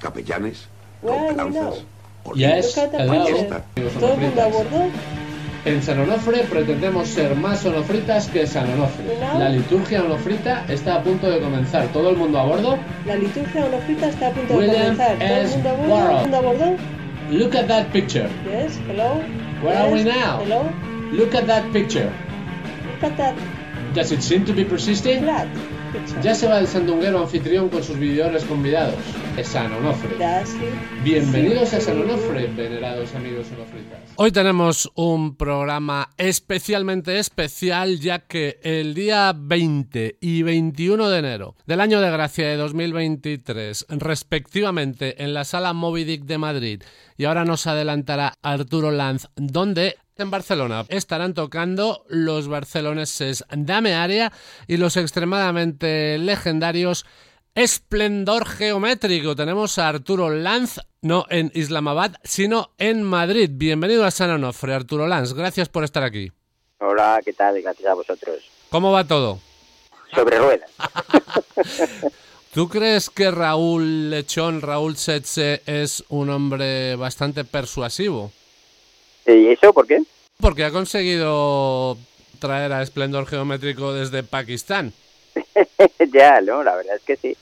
capellanes, Yes, the hello. picture. amigos ¿Todo el mundo a bordo? En San Onofre pretendemos ser más onofritas que San Onofre. No. La liturgia onofrita está a punto de comenzar. ¿Todo el mundo a bordo? La liturgia onofrita está a punto de William comenzar. ¿Todo el mundo a bordo? Warren. ¿Todo el mundo a bordo? Look at that picture. Yes, hello. Where are we Yes, now? Hello. Look at that picture. Look at that Does it seem to be persisting? flat picture. Ya se va el sandunguero anfitrión con sus vividores convidados. Es San Onofre. Bienvenidos Sí. a San Onofre, venerados amigos onofritas. Hoy tenemos un programa especialmente especial ya que el día 20 y 21 de enero del año de gracia de 2023, respectivamente en la sala Moby Dick de Madrid, y ahora nos adelantará Arturo Lanz, donde en Barcelona estarán tocando los barceloneses Dame Area y los extremadamente legendarios Esplendor Geométrico. Tenemos a Arturo Lanz, no en Islamabad, sino en Madrid. Bienvenido a San Onofre, Arturo Lanz. Gracias por estar aquí. Hola, ¿qué tal? Gracias a vosotros. ¿Cómo va todo? Sobre ruedas. ¿Tú crees que Raúl Lechón, Raúl Setze, es un hombre bastante persuasivo? ¿Y eso por qué? Porque ha conseguido traer a Esplendor Geométrico desde Pakistán. ya, no, la verdad es que sí.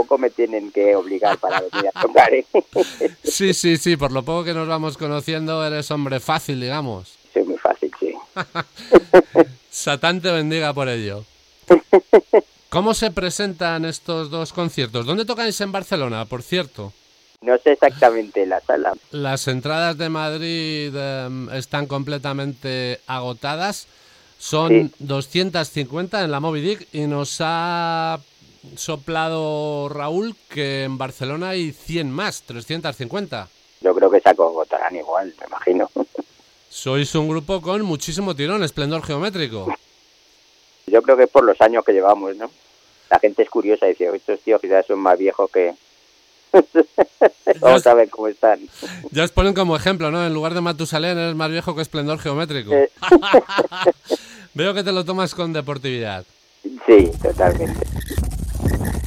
Un poco me tienen que obligar para venir a tocar, ¿eh? Sí, sí, sí, por lo poco que nos vamos conociendo, eres hombre fácil, digamos. Soy muy fácil, sí. Satán te bendiga por ello. ¿Cómo se presentan estos dos conciertos? ¿Dónde tocáis en Barcelona, por cierto? No sé exactamente la sala. Las entradas de Madrid em, están completamente agotadas. Son Sí. 250 en la Moby Dick y nos ha soplado Raúl que en Barcelona hay 100 más, 350. Yo creo que se agotarán igual, me imagino. Sois un grupo con muchísimo tirón, esplendor geométrico. Yo creo que por los años que llevamos, ¿no? La gente es curiosa y dice, estos tíos quizás son más viejos que... Vamos a ver cómo están. Ya os ponen como ejemplo, ¿no? En lugar de Matusalén eres más viejo que esplendor geométrico. Eh. Veo que te lo tomas con deportividad. Sí, totalmente. Thank you.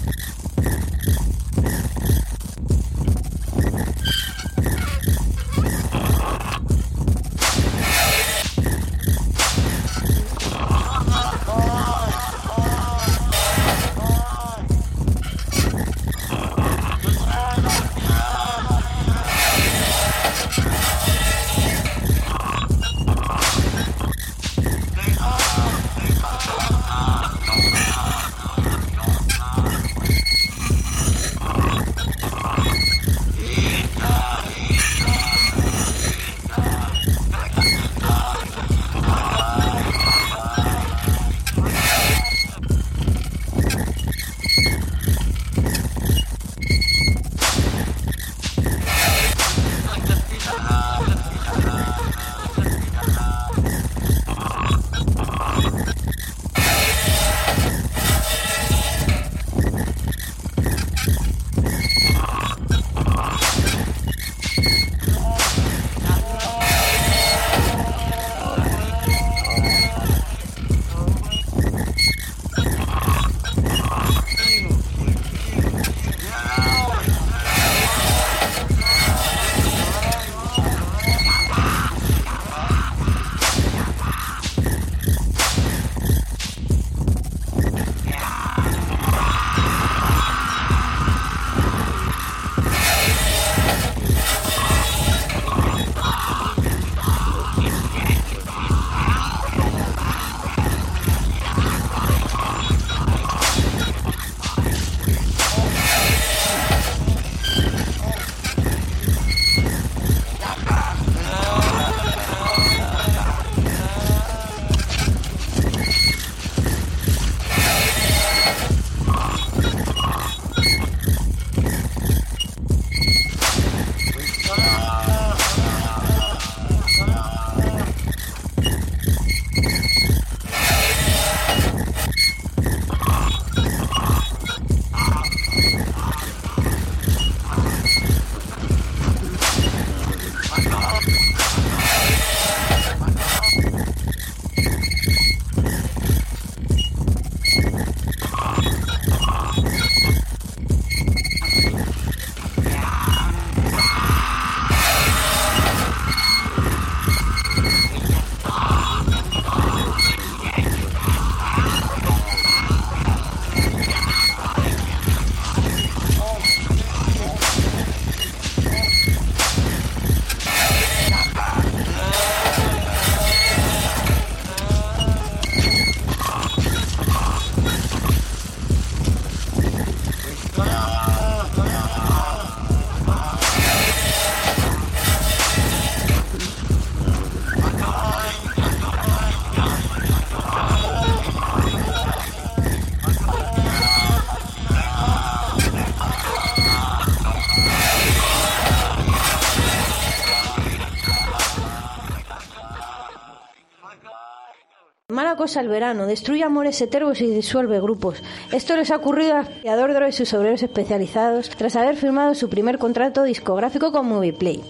Cosa el verano, destruye amores eternos y disuelve grupos. Esto les ha ocurrido a Aviador Dro y sus obreros especializados tras haber firmado su primer contrato discográfico con Movieplay.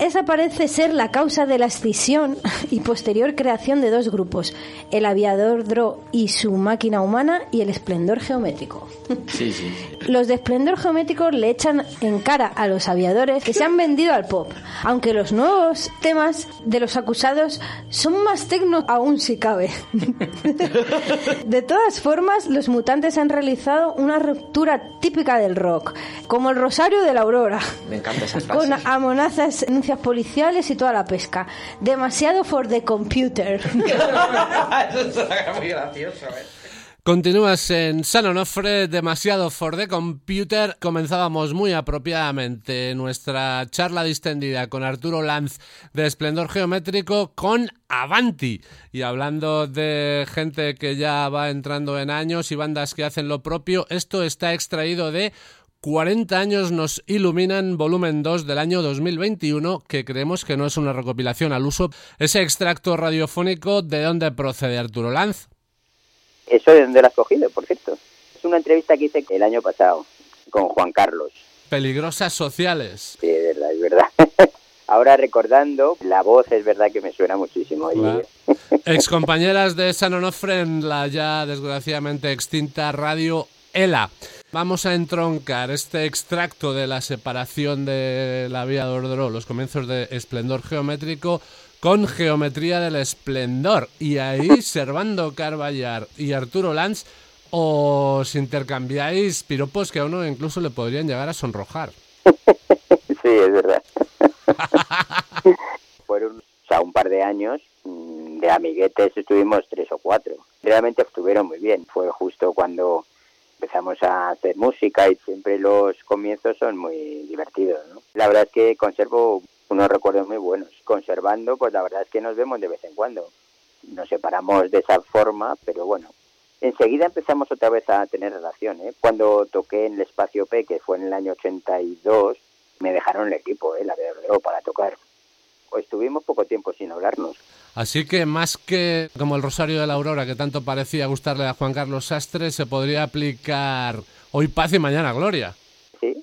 Esa parece ser la causa de la escisión y posterior creación de dos grupos, el aviador Dro y su máquina humana y el esplendor geométrico. Sí, sí. Los de esplendor geométrico le echan en cara a los aviadores que se han vendido al pop, aunque los nuevos temas de los acusados son más tecno aún si cabe. De todas formas, los mutantes han realizado una ruptura típica del rock, como el Rosario de la Aurora. Me encanta esa frase. Con amenazas, denuncias policiales y toda la pesca. Demasiado for the computer. Eso es muy gracioso, ¿eh? Continúas en San Onofre, demasiado for the computer. Comenzábamos muy apropiadamente nuestra charla distendida con Arturo Lanz de Esplendor Geométrico con Avanti. Y hablando de gente que ya va entrando en años y bandas que hacen lo propio, esto está extraído de 40 años nos iluminan volumen 2 del año 2021, que creemos que no es una recopilación al uso. Ese extracto radiofónico, ¿de dónde procede Arturo Lanz? ¿Eso de dónde lo has cogido, por cierto? Es una entrevista que hice el año pasado con Juan Carlos. Peligrosas sociales. Sí, es verdad, es verdad. Ahora recordando, la voz es verdad que me suena muchísimo. Claro. Excompañeras de San Onofre en la ya desgraciadamente extinta radio ELA. Vamos a entroncar este extracto de la separación de la vía de los comienzos de Esplendor Geométrico, con Geometría del Esplendor. Y ahí, Servando Carballar y Arturo Lanz, os intercambiáis piropos que a uno incluso le podrían llegar a sonrojar. Sí, es verdad. Fueron o sea, un par de años de amiguetes, estuvimos tres o cuatro. Realmente estuvieron muy bien. Fue justo cuando empezamos a hacer música y siempre los comienzos son muy divertidos. ¿no? La verdad es que conservo unos recuerdos muy buenos. Conservando, pues la verdad es que nos vemos de vez en cuando. Nos separamos de esa forma, pero bueno. Enseguida empezamos otra vez a tener relación. ¿eh? Cuando toqué en el Espacio P, que fue en el año 82, me dejaron el equipo, ¿eh? la verdad, para tocar. Pues estuvimos poco tiempo sin hablarnos. Así que más que como el Rosario de la Aurora, que tanto parecía gustarle a Juan Carlos Sastre, se podría aplicar hoy paz y mañana gloria. Sí,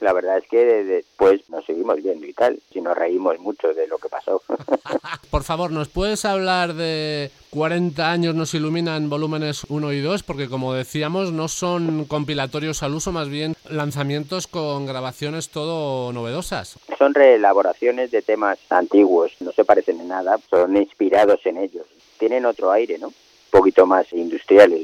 la verdad es que después nos seguimos viendo y tal, si nos reímos mucho de lo que pasó. Por favor, ¿nos puedes hablar de 40 años nos iluminan volúmenes 1 y 2? Porque como decíamos, no son compilatorios al uso, más bien lanzamientos con grabaciones todo novedosas. Son reelaboraciones de temas antiguos, no se parecen en nada, son inspirados en ellos. Tienen otro aire, ¿no? Un poquito más industriales.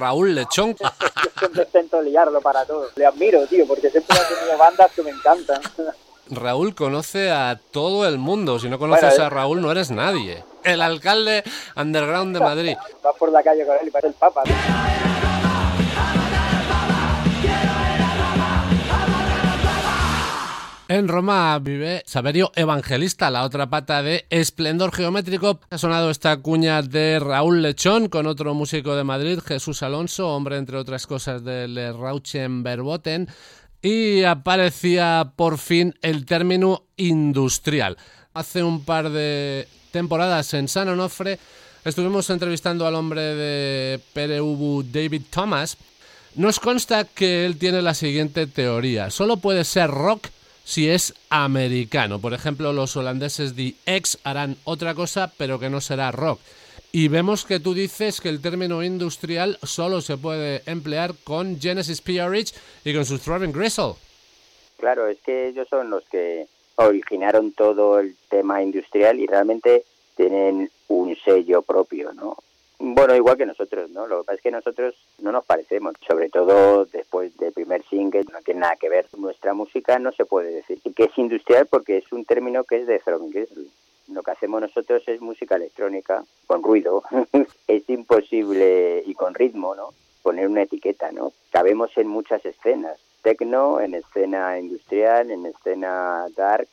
Raúl Lechón. siempre intento liarlo para todo. Le admiro, tío, porque siempre ha tenido bandas que me encantan. Raúl conoce a todo el mundo. Si no conoces Bueno, a Raúl, no eres nadie. El alcalde underground de Madrid. Vas por la calle con él y parece el papa. tío. En Roma vive Saverio Evangelista, la otra pata de Esplendor Geométrico. Ha sonado esta cuña de Raúl Lechón con otro músico de Madrid, Jesús Alonso, hombre entre otras cosas del Rauchen Verboten. Y aparecía por fin el término industrial. Hace un par de temporadas en San Onofre estuvimos entrevistando al hombre de PRU David Thomas. Nos consta que él tiene la siguiente teoría. Solo puede ser rock si es americano. Por ejemplo, los holandeses de X harán otra cosa, pero que no será rock. Y vemos que tú dices que el término industrial solo se puede emplear con Genesis PRH y con su Throbbing Gristle. Claro, es que ellos son los que originaron todo el tema industrial y realmente tienen un sello propio, ¿no? Bueno, igual que nosotros, ¿no? Lo que pasa es que nosotros no nos parecemos, sobre todo después del primer single, no tiene nada que ver. Nuestra música no se puede decir que es industrial porque es un término que es de Gristle. Lo que hacemos nosotros es música electrónica con ruido. es imposible y con ritmo, ¿no? Poner una etiqueta, ¿no? Cabemos en muchas escenas. Tecno, en escena industrial, en escena dark,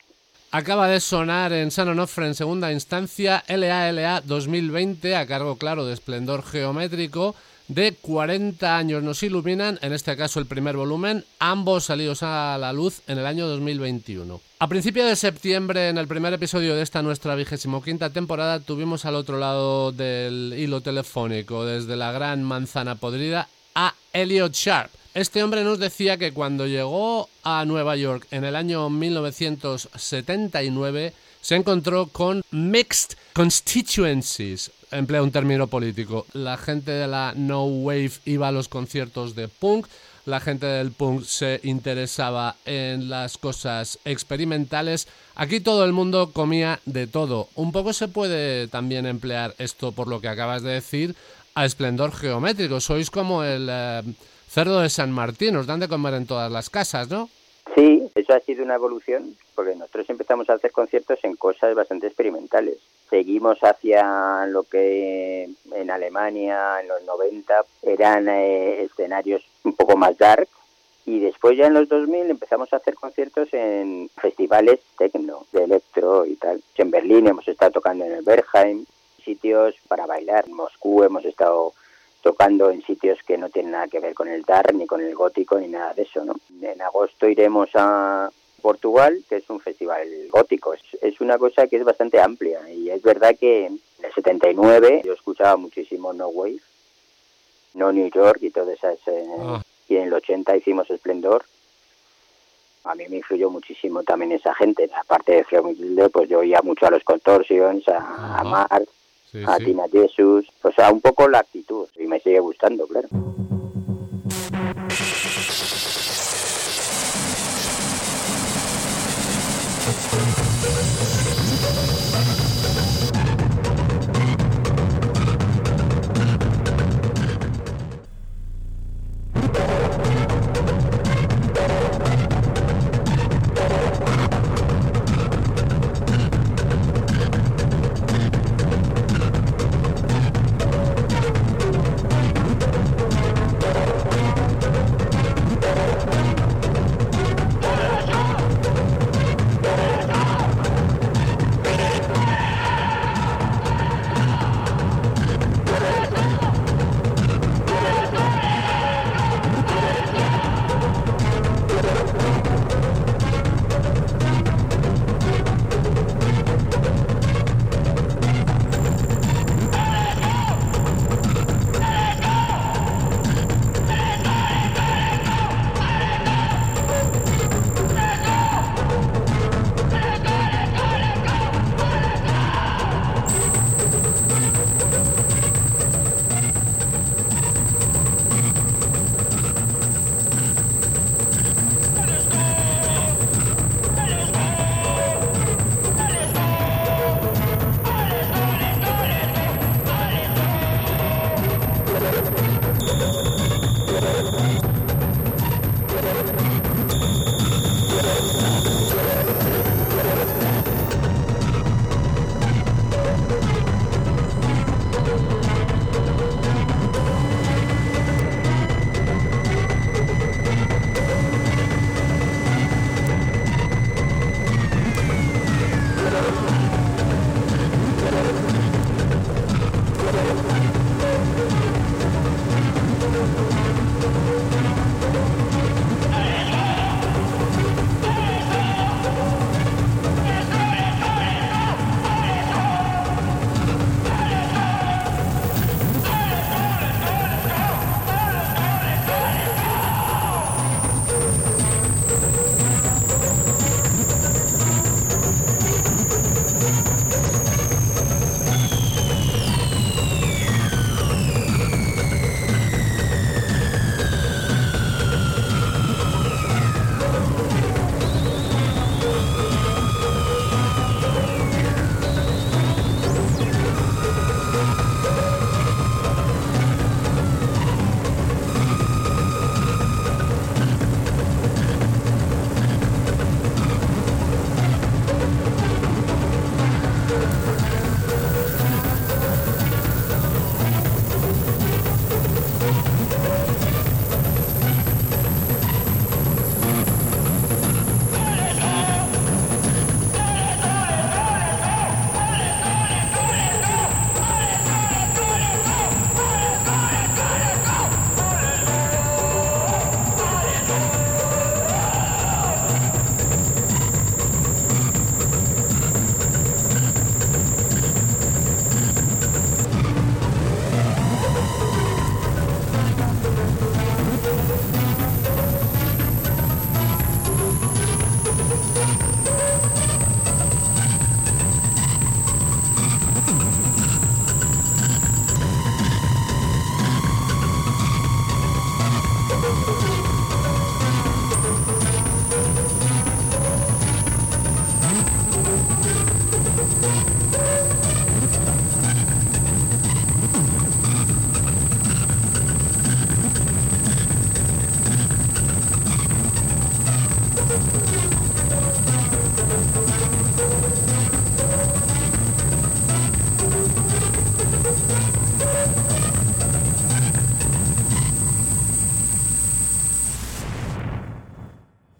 Acaba de sonar en San Onofre en segunda instancia LALA 2020 a cargo, claro, de Esplendor Geométrico. De 40 años nos iluminan, en este caso el primer volumen, ambos salidos a la luz en el año 2021. A principio de septiembre, en el primer episodio de esta nuestra vigésimo quinta temporada, tuvimos al otro lado del hilo telefónico, desde la gran manzana podrida, a Elliot Sharp. Este hombre nos decía que cuando llegó a Nueva York en el año 1979 se encontró con mixed constituencies, emplea un término político. La gente de la No Wave iba a los conciertos de punk, la gente del punk se interesaba en las cosas experimentales. Aquí todo el mundo comía de todo. Un poco se puede también emplear esto por lo que acabas de decir a esplendor geométrico. Sois como el eh, cerdo de San Martín, os dan de comer en todas las casas, ¿no? Sí, eso ha sido una evolución, porque nosotros empezamos a hacer conciertos en cosas bastante experimentales. Seguimos hacia lo que en Alemania en los 90 eran eh, escenarios un poco más dark, y después ya en los 2000 empezamos a hacer conciertos en festivales techno, de electro y tal. En Berlín hemos estado tocando en el Berghain, sitios para bailar. En Moscú hemos estado tocando en sitios que no tienen nada que ver con el dark, ni con el gótico, ni nada de eso, ¿no? En agosto iremos a Portugal, que es un festival gótico. Es, una cosa que es bastante amplia y es verdad que en el 79 yo escuchaba muchísimo No Wave, No New York y todas esas... eh, Ah. Y en el 80 hicimos Esplendor. A mí me influyó muchísimo también esa gente. Aparte de Freud, pues yo oía mucho a los Contortions, a, a Ajá sí, a sí. Tina Jesus, o sea, un poco la actitud, y me sigue gustando, claro.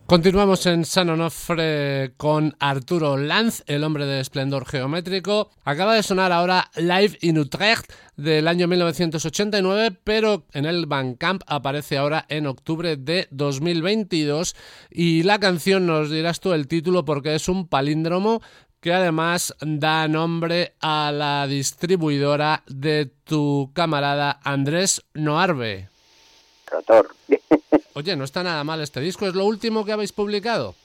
Continuamos en San Onofre con Arturo Lanz, el hombre de esplendor geométrico. Acaba de sonar ahora Live in Utrecht del año 1989, pero en el Bandcamp aparece ahora en octubre de 2022 y la canción nos dirás tú el título porque es un palíndromo que además da nombre a la distribuidora de tu camarada Andrés Noarbe. Oye, no está nada mal este disco, ¿es lo último que habéis publicado?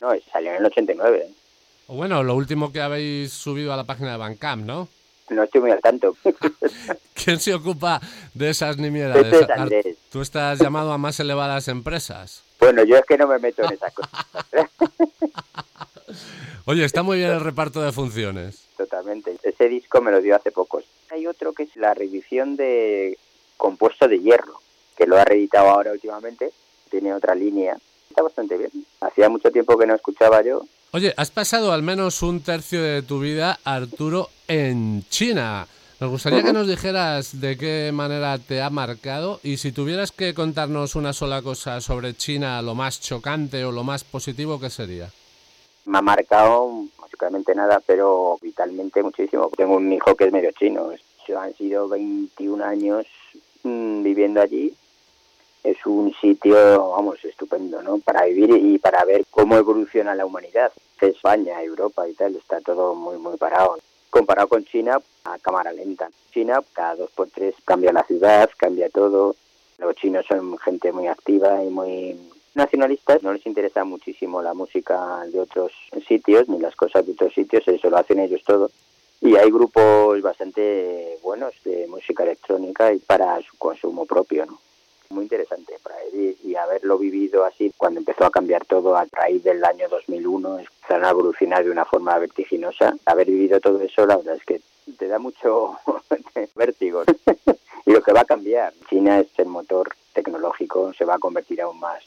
No, salió en el 89. O bueno, lo último que habéis subido a la página de Bandcamp, ¿no? No estoy muy al tanto. ¿Quién se ocupa de esas nimiedades? Este es Andrés. Tú estás llamado a más elevadas empresas. Bueno, yo es que no me meto en esas cosas. Oye, está muy bien el reparto de funciones. Totalmente. Ese disco me lo dio hace poco. Hay otro que es la reedición de Compuesto de Hierro, que lo ha reeditado ahora últimamente. Tiene otra línea. Está bastante bien. Hacía mucho tiempo que no escuchaba yo. Oye, has pasado al menos un tercio de tu vida, Arturo, en China. Nos gustaría que nos dijeras de qué manera te ha marcado y si tuvieras que contarnos una sola cosa sobre China, lo más chocante o lo más positivo, ¿qué sería? Me ha marcado musicalmente nada, pero vitalmente muchísimo. Tengo un hijo que es medio chino. Han sido 21 años mmm, viviendo allí. Es un sitio, vamos, estupendo, ¿no? Para vivir y para ver cómo evoluciona la humanidad. España, Europa y tal, está todo muy, muy parado comparado con China a cámara lenta. China cada dos por tres cambia la ciudad, cambia todo. Los chinos son gente muy activa y muy nacionalistas. No les interesa muchísimo la música de otros sitios ni las cosas de otros sitios, eso lo hacen ellos todo. Y hay grupos bastante buenos de música electrónica y para su consumo propio, ¿no? Muy interesante para vivir y haberlo vivido así cuando empezó a cambiar todo a raíz del año 2001, empezaron a evolucionar de una forma vertiginosa. Haber vivido todo eso, la verdad es que te da mucho vértigo. y lo que va a cambiar, China es el motor tecnológico, se va a convertir aún más.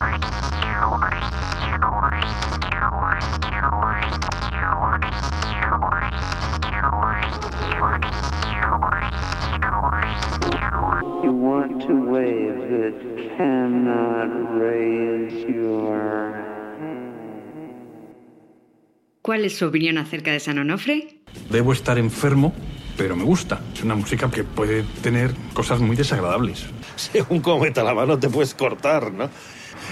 That cannot raise your ¿Cuál es su opinión acerca de San Onofre? Debo estar enfermo, pero me gusta. Es una música que puede tener cosas muy desagradables. Según cómo meta la mano te puedes cortar, ¿no?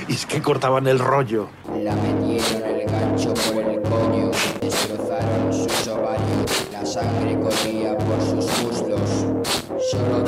Y es que cortaban el rollo. La metieron el gancho por el coño, destrozaron sus ovarios, la sangre corría por sus muslos. Solo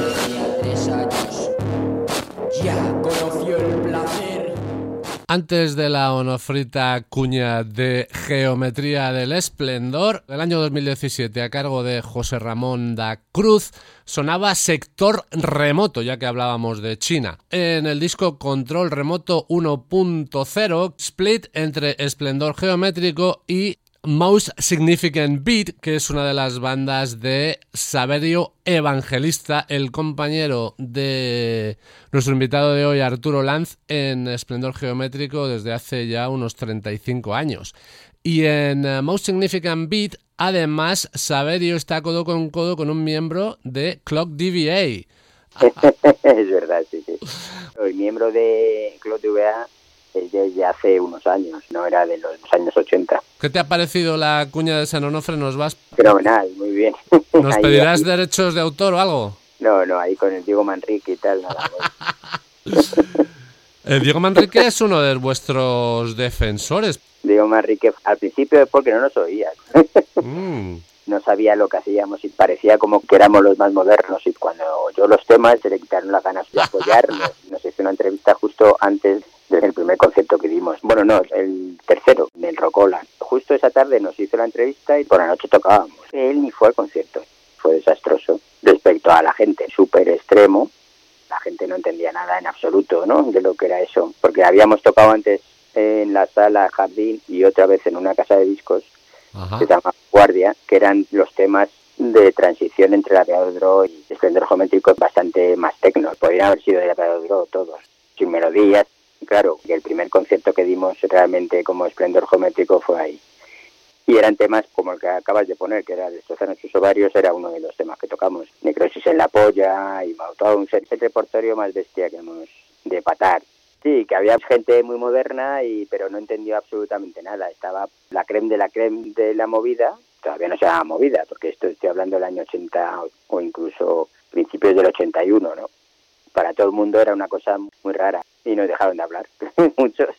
Antes de la onofrita cuña de Geometría del Esplendor, del año 2017, a cargo de José Ramón da Cruz, sonaba Sector Remoto, ya que hablábamos de China. En el disco Control Remoto 1.0, split entre Esplendor Geométrico y Most Significant Beat, que es una de las bandas de Saverio Evangelista, el compañero de nuestro invitado de hoy, Arturo Lanz, en Esplendor Geométrico desde hace ya unos 35 años. Y en uh, Most Significant Beat, además, Saverio está codo con codo con un miembro de Clock DVA. es verdad, sí, sí. El miembro de Clock DVA desde hace unos años, no era de los años 80. ¿Qué te ha parecido la cuña de San Onofre? ¿Nos vas? Fenomenal, muy bien. ¿Nos Ahí, pedirás ahí. derechos de autor o algo? No, no, ahí con el Diego Manrique y tal, nada. Eh, Diego Manrique es uno de vuestros defensores. Diego Manrique al principio es porque no nos oía. Mm. no sabía lo que hacíamos y parecía como que éramos los más modernos y cuando yo los temas se le quitaron las ganas de apoyarnos. Nos hizo una entrevista justo antes del primer concierto que dimos. Bueno, no, el tercero, del Rocola. Justo esa tarde nos hizo la entrevista y por la noche tocábamos. Él ni fue al concierto. Fue desastroso. Respecto a la gente, súper extremo. La gente no entendía nada en absoluto, ¿no? De lo que era eso. Porque habíamos tocado antes en la sala Jardín y otra vez en una casa de discos Ajá. que se llama Guardia, que eran los temas de transición entre la Draw y esplendor geométrico bastante más tecno. Podrían haber sido de la Draw todos, sin melodías. Claro, que el primer concierto que dimos realmente como esplendor geométrico fue ahí. Y eran temas como el que acabas de poner, que era Destrozar sus ovarios, era uno de los temas que tocamos. Necrosis en la polla y Mautones, es el repertorio más bestia que hemos de patar. Sí, que había gente muy moderna, y pero no entendió absolutamente nada. Estaba la creme de la creme de la movida, todavía no se llama movida, porque esto estoy hablando del año 80 o- o incluso principios del 81, ¿no? Para todo el mundo era una cosa muy rara y nos dejaron de hablar muchos.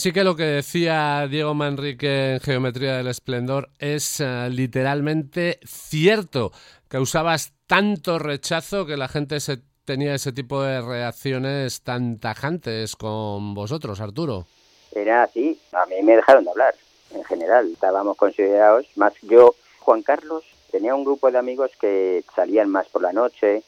Así que lo que decía Diego Manrique en Geometría del Esplendor es eh, literalmente cierto. Causabas tanto rechazo que la gente se tenía ese tipo de reacciones tan tajantes con vosotros, Arturo. Era así, a mí me dejaron de hablar, en general. Estábamos considerados, más yo, Juan Carlos, tenía un grupo de amigos que salían más por la noche,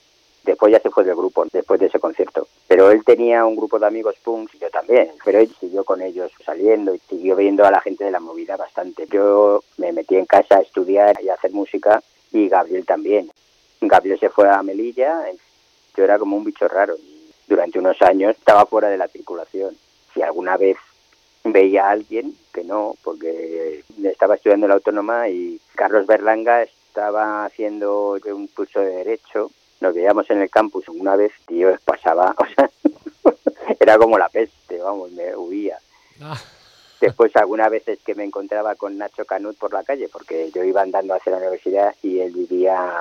después ya se fue del grupo, después de ese concierto. Pero él tenía un grupo de amigos punks, yo también, pero él siguió con ellos saliendo y siguió viendo a la gente de la movida bastante. Yo me metí en casa a estudiar y a hacer música y Gabriel también. Gabriel se fue a Melilla, yo era como un bicho raro. Durante unos años estaba fuera de la circulación. Si alguna vez veía a alguien, que no, porque estaba estudiando la autónoma y Carlos Berlanga estaba haciendo un curso de Derecho. Nos veíamos en el campus una vez yo pasaba, o sea, era como la peste, vamos, me huía. Ah. Después algunas veces que me encontraba con Nacho Canut por la calle, porque yo iba andando hacia la universidad y él vivía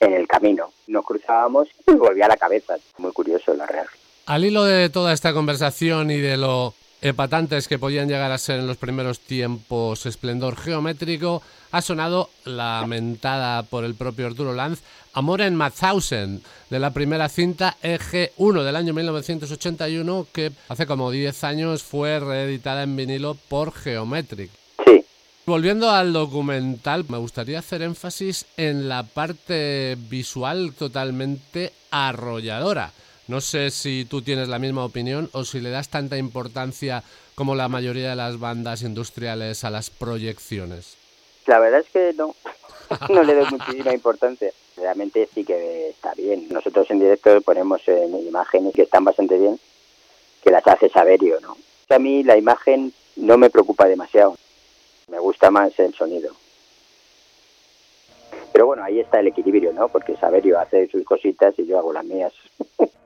en el camino. Nos cruzábamos y volvía a la cabeza. Muy curioso, la real. Al hilo de toda esta conversación y de lo epatantes que podían llegar a ser en los primeros tiempos esplendor geométrico, ha sonado lamentada por el propio Arturo Lanz Amor en Mathausen, de la primera cinta EG1 del año 1981, que hace como 10 años fue reeditada en vinilo por Geometric. Sí, Volviendo al documental, me gustaría hacer énfasis en la parte visual totalmente arrolladora. No sé si tú tienes la misma opinión o si le das tanta importancia como la mayoría de las bandas industriales a las proyecciones. La verdad es que no, no le doy muchísima importancia. Realmente sí que está bien. Nosotros en directo ponemos eh, imágenes que están bastante bien, que las hace Saberio, ¿no? A mí la imagen no me preocupa demasiado. Me gusta más el sonido. Pero bueno, ahí está el equilibrio, ¿no? Porque Saberio hace sus cositas y yo hago las mías.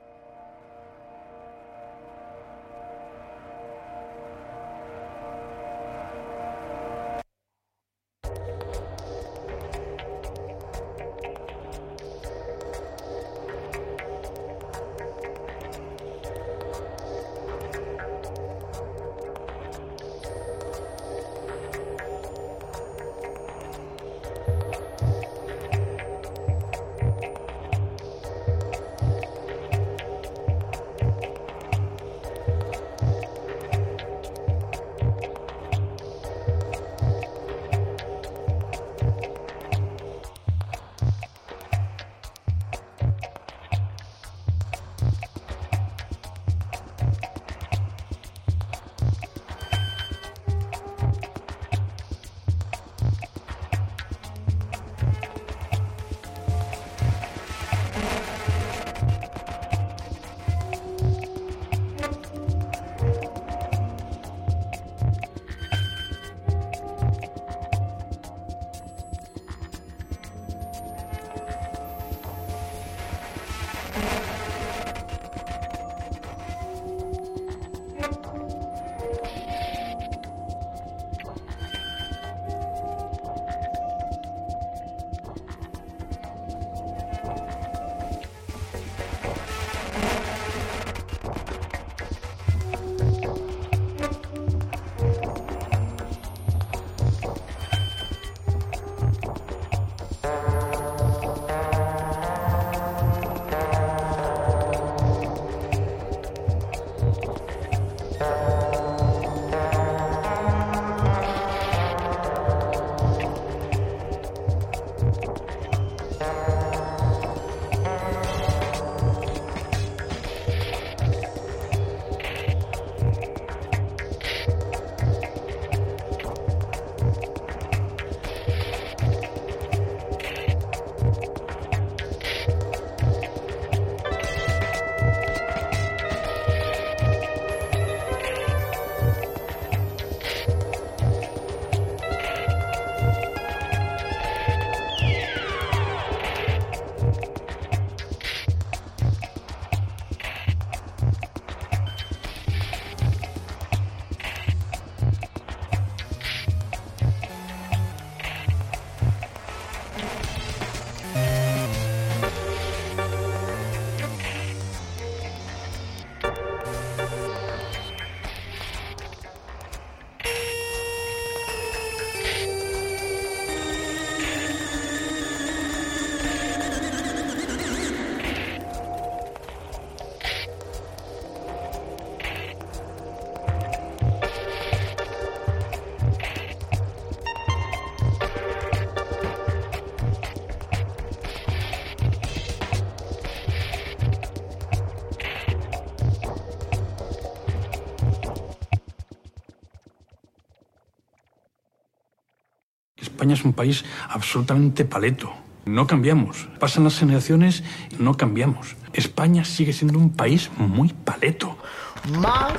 España es un país absolutamente paleto. No cambiamos. Pasan las generaciones no cambiamos. España sigue siendo un país muy paleto. Más,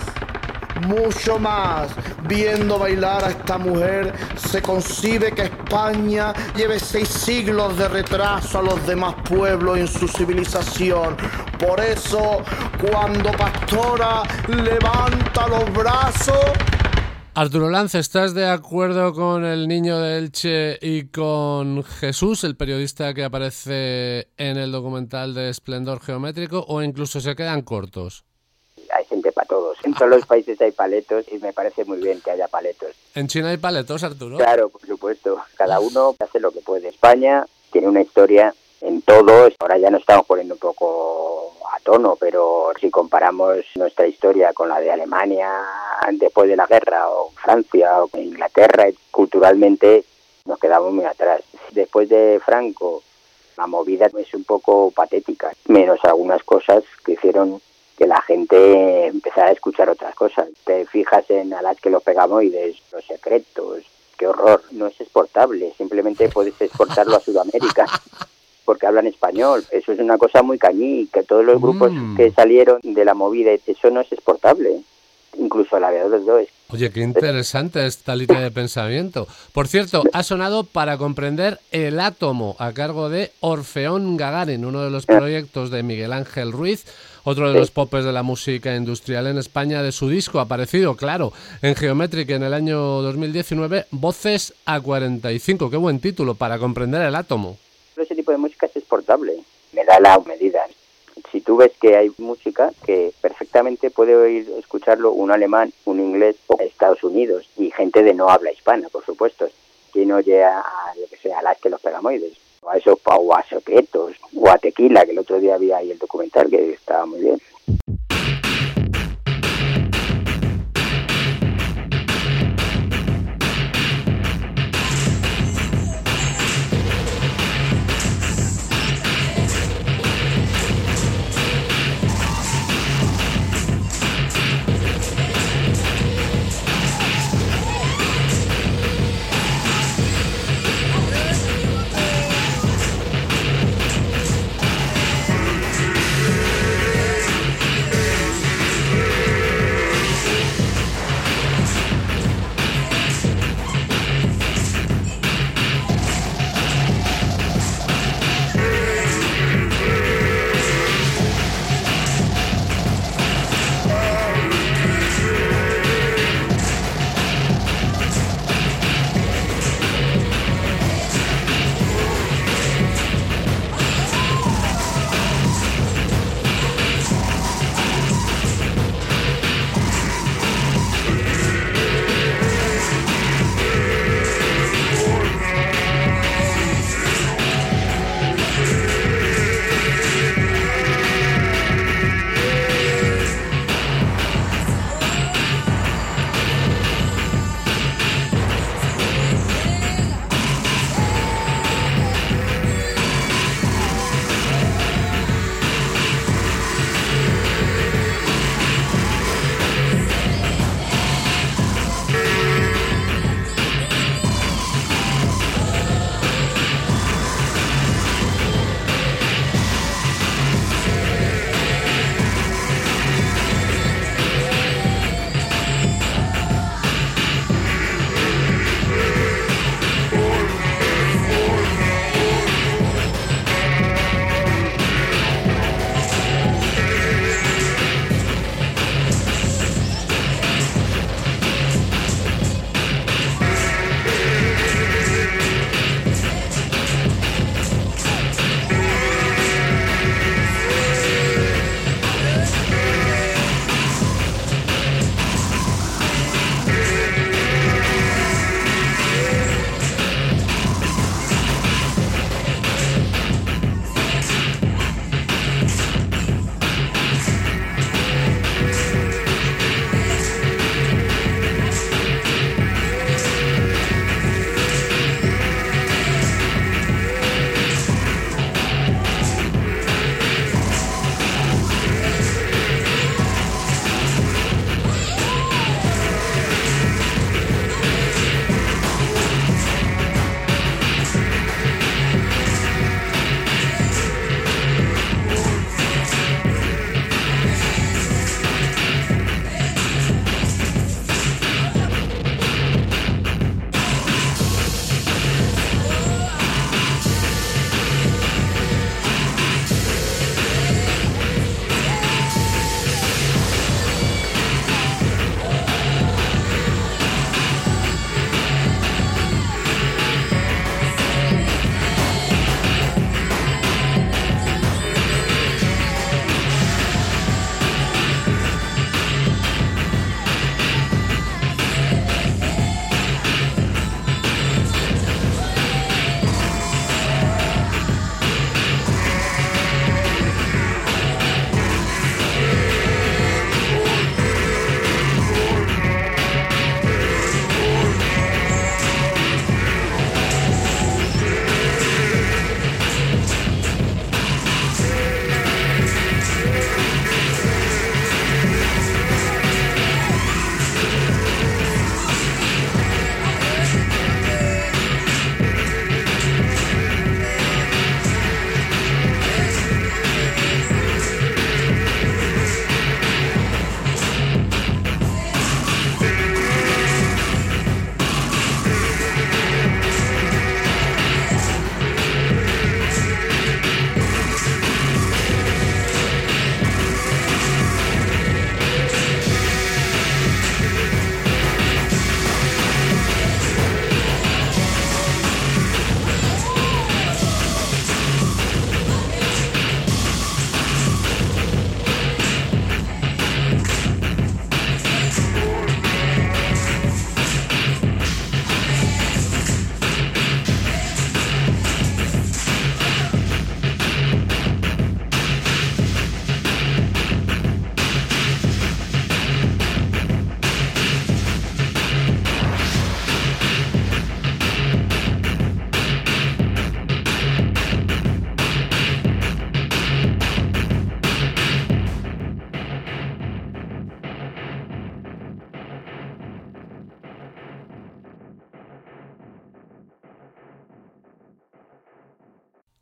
mucho más. Viendo bailar a esta mujer, se concibe que España lleve seis siglos de retraso a los demás pueblos en su civilización. Por eso, cuando Pastora levanta los brazos, Arturo Lance, ¿estás de acuerdo con el niño de Elche y con Jesús, el periodista que aparece en el documental de Esplendor Geométrico, o incluso se quedan cortos? Hay gente para todos. En todos los países hay paletos y me parece muy bien que haya paletos. ¿En China hay paletos, Arturo? Claro, por supuesto. Cada uno hace lo que puede. España tiene una historia en todo. Ahora ya nos estamos poniendo un poco a tono, pero si comparamos nuestra historia con la de Alemania después de la guerra, o Francia, o Inglaterra, culturalmente nos quedamos muy atrás. Después de Franco, la movida es un poco patética, menos algunas cosas que hicieron que la gente empezara a escuchar otras cosas. Te fijas en a las que los pegamoides, los secretos, qué horror, no es exportable, simplemente puedes exportarlo a Sudamérica porque hablan español. Eso es una cosa muy cañí, que todos los grupos Mm. que salieron de la movida, eso no es exportable. Incluso la de los dos. Oye, qué interesante esta línea de pensamiento. Por cierto, ha sonado para comprender El átomo a cargo de Orfeón Gagarin, uno de los proyectos de Miguel Ángel Ruiz, otro de los popes de la música industrial en España de su disco aparecido, claro, en Geometric en el año 2019, Voces a 45. Qué buen título para comprender el átomo. Exportable, me da la medida. Si tú ves que hay música que perfectamente puede oír, escucharlo un alemán, un inglés o Estados Unidos y gente de no habla hispana, por supuesto. Quien oye a, a lo que sea, a las que los pegamoides, o a esos o a o a tequila, que el otro día había ahí el documental que estaba muy bien.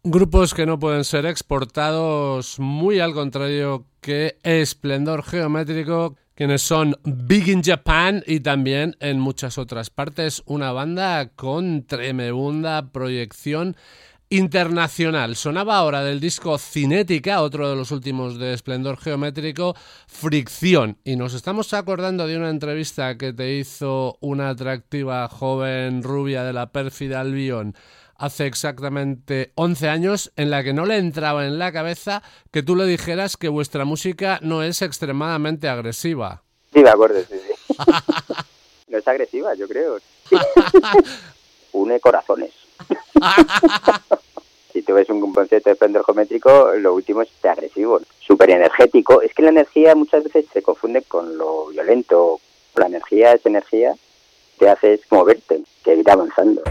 Grupos que no pueden ser exportados, muy al contrario que Esplendor Geométrico, quienes son Big in Japan y también en muchas otras partes, una banda con tremenda proyección internacional. Sonaba ahora del disco Cinética, otro de los últimos de Esplendor Geométrico, Fricción. Y nos estamos acordando de una entrevista que te hizo una atractiva joven rubia de la pérfida Albion hace exactamente 11 años en la que no le entraba en la cabeza que tú le dijeras que vuestra música no es extremadamente agresiva. Sí, me acuerdo, sí, sí. no es agresiva, yo creo. Une corazones. si tú ves un concierto de esplendor geométrico, lo último es agresivo, súper energético. Es que la energía muchas veces se confunde con lo violento. La energía es energía, te hace es moverte, que ir avanzando.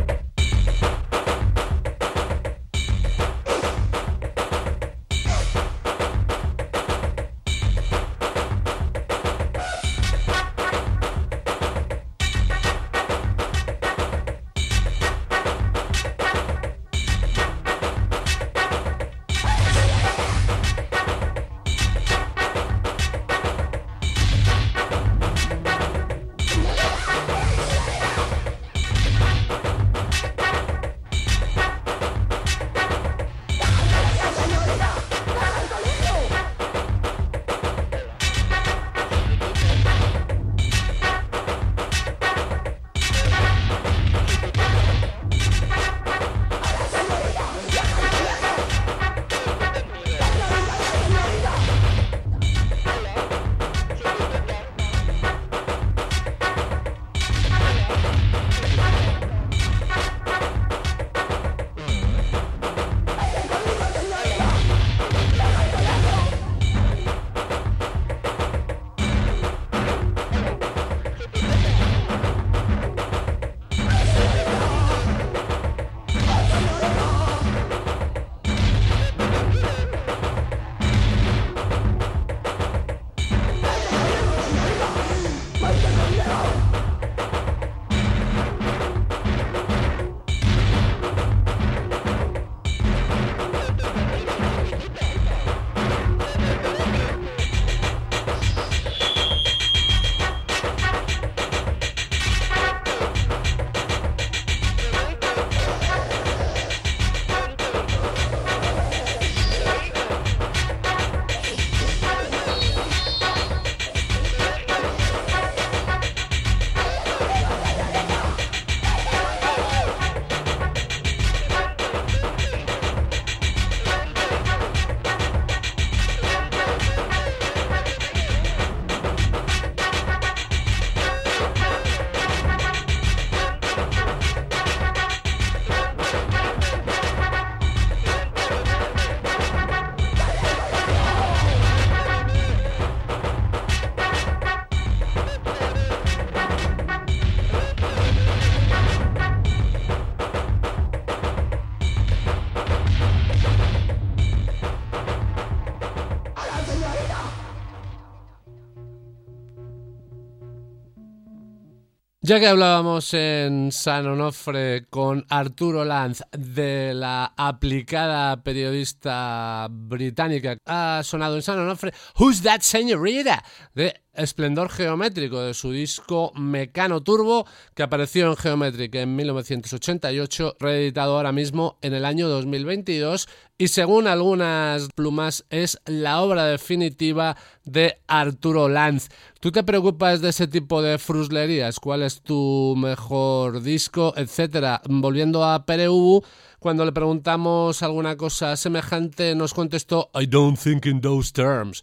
Ya que hablábamos en San Onofre con Arturo Lanz de la aplicada periodista británica, ha sonado en San Onofre Who's That Señorita? de Esplendor Geométrico de su disco Mecano Turbo que apareció en Geometric en 1988, reeditado ahora mismo en el año 2022 y según algunas plumas es la obra definitiva de Arturo Lanz. ¿Tú te preocupas de ese tipo de fruslerías? ¿Cuál es tu mejor disco, etcétera? Volviendo a Pereubu, cuando le preguntamos alguna cosa semejante nos contestó I don't think in those terms.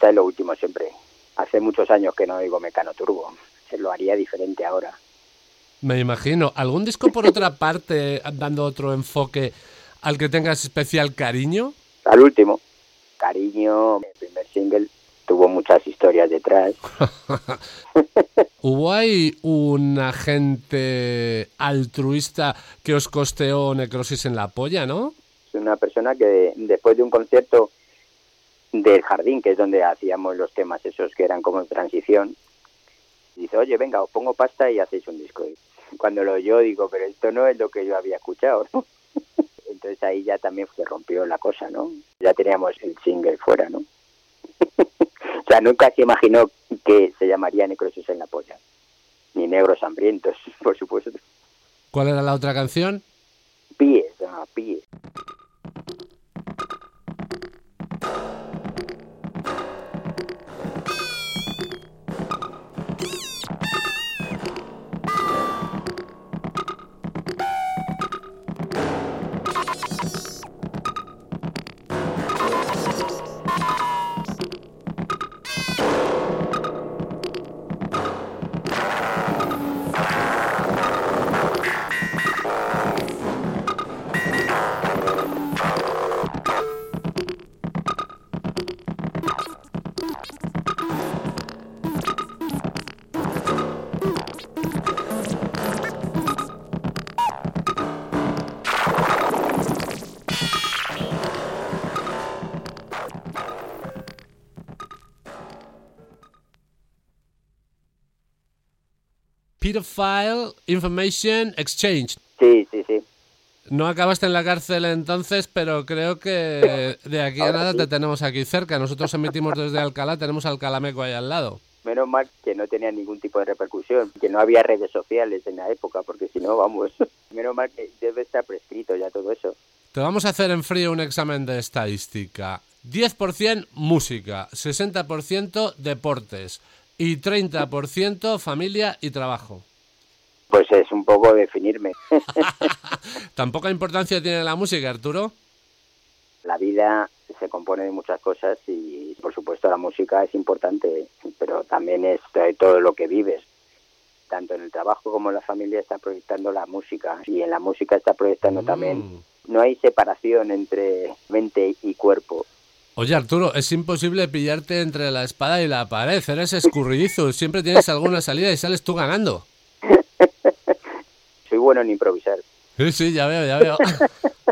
Gusta es lo último siempre. Hace muchos años que no digo Mecano Turbo. Se lo haría diferente ahora. Me imagino. ¿Algún disco por otra parte dando otro enfoque al que tengas especial cariño? Al último. Cariño, el primer single tuvo muchas historias detrás. ¿Hubo ahí un agente altruista que os costeó necrosis en la polla, no? Es una persona que después de un concierto del jardín, que es donde hacíamos los temas esos que eran como en transición, dice, oye, venga, os pongo pasta y hacéis un disco. Cuando lo oyó digo, pero esto no es lo que yo había escuchado. entonces ahí ya también se rompió la cosa, ¿no? Ya teníamos el single fuera, ¿no? o sea, nunca se imaginó que se llamaría Necrosis en la polla. Ni Negros Hambrientos, por supuesto. ¿Cuál era la otra canción? Pies, ah, pies. Pedophile Information Exchange. Sí, sí, sí. No acabaste en la cárcel entonces, pero creo que de aquí a nada sí. te tenemos aquí cerca. Nosotros emitimos desde Alcalá, tenemos Alcalameco ahí al lado. Menos mal que no tenía ningún tipo de repercusión, que no había redes sociales en la época, porque si no, vamos, menos mal que debe estar prescrito ya todo eso. Te vamos a hacer en frío un examen de estadística. 10% música, 60% deportes y 30% familia y trabajo. Pues es un poco definirme. ¿Tan poca importancia tiene la música, Arturo? la vida se compone de muchas cosas y, por supuesto, la música es importante, pero también es todo lo que vives. Tanto en el trabajo como en la familia está proyectando la música y en la música está proyectando también. No hay separación entre mente y cuerpo. Oye, Arturo, es imposible pillarte entre la espada y la pared. Eres escurridizo, siempre tienes alguna salida y sales tú ganando. Soy bueno en improvisar. Sí, sí, ya veo, ya veo.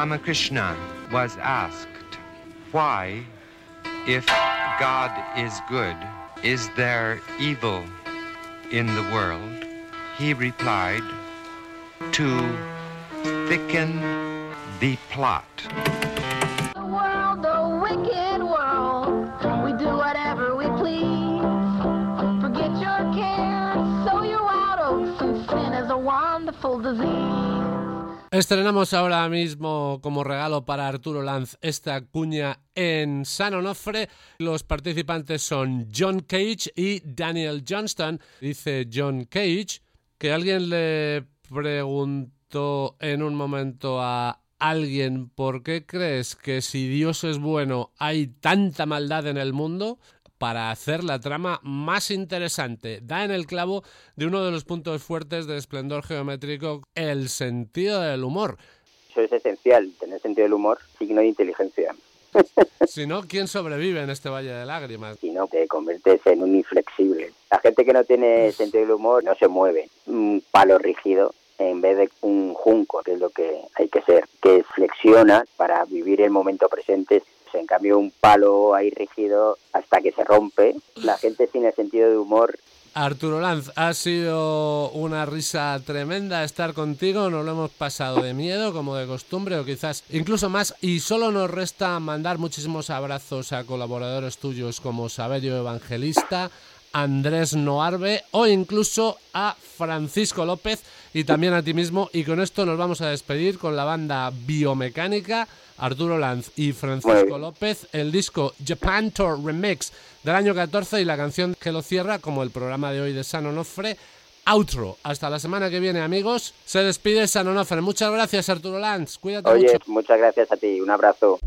Ramakrishna was asked, why, if God is good, is there evil in the world? He replied, to thicken the plot. The world, the wicked world. We do whatever we please. Forget your cares, sow your wild oats, and sin is a wonderful disease. Estrenamos ahora mismo como regalo para Arturo Lanz esta cuña en San Onofre. Los participantes son John Cage y Daniel Johnston. Dice John Cage que alguien le preguntó en un momento a alguien por qué crees que si Dios es bueno hay tanta maldad en el mundo para hacer la trama más interesante. Da en el clavo de uno de los puntos fuertes de esplendor geométrico, el sentido del humor. Eso es esencial, tener sentido del humor, signo de inteligencia. Si no, ¿quién sobrevive en este valle de lágrimas? Si no, te conviertes en un inflexible. La gente que no tiene sentido del humor no se mueve. Un palo rígido en vez de un junco, que es lo que hay que ser, que flexiona para vivir el momento presente. En cambio, un palo ahí rígido hasta que se rompe. La gente el sentido de humor. Arturo Lanz, ha sido una risa tremenda estar contigo, nos lo hemos pasado de miedo como de costumbre o quizás incluso más. Y solo nos resta mandar muchísimos abrazos a colaboradores tuyos como Saberio Evangelista, Andrés Noarbe o incluso a Francisco López y también a ti mismo y con esto nos vamos a despedir con la banda Biomecánica Arturo Lanz y Francisco López, el disco Japan Tour Remix del año 14 y la canción que lo cierra, como el programa de hoy de San Onofre, Outro. Hasta la semana que viene, amigos. Se despide San Onofre. Muchas gracias, Arturo Lanz. Cuídate Oye, mucho. muchas gracias a ti. Un abrazo.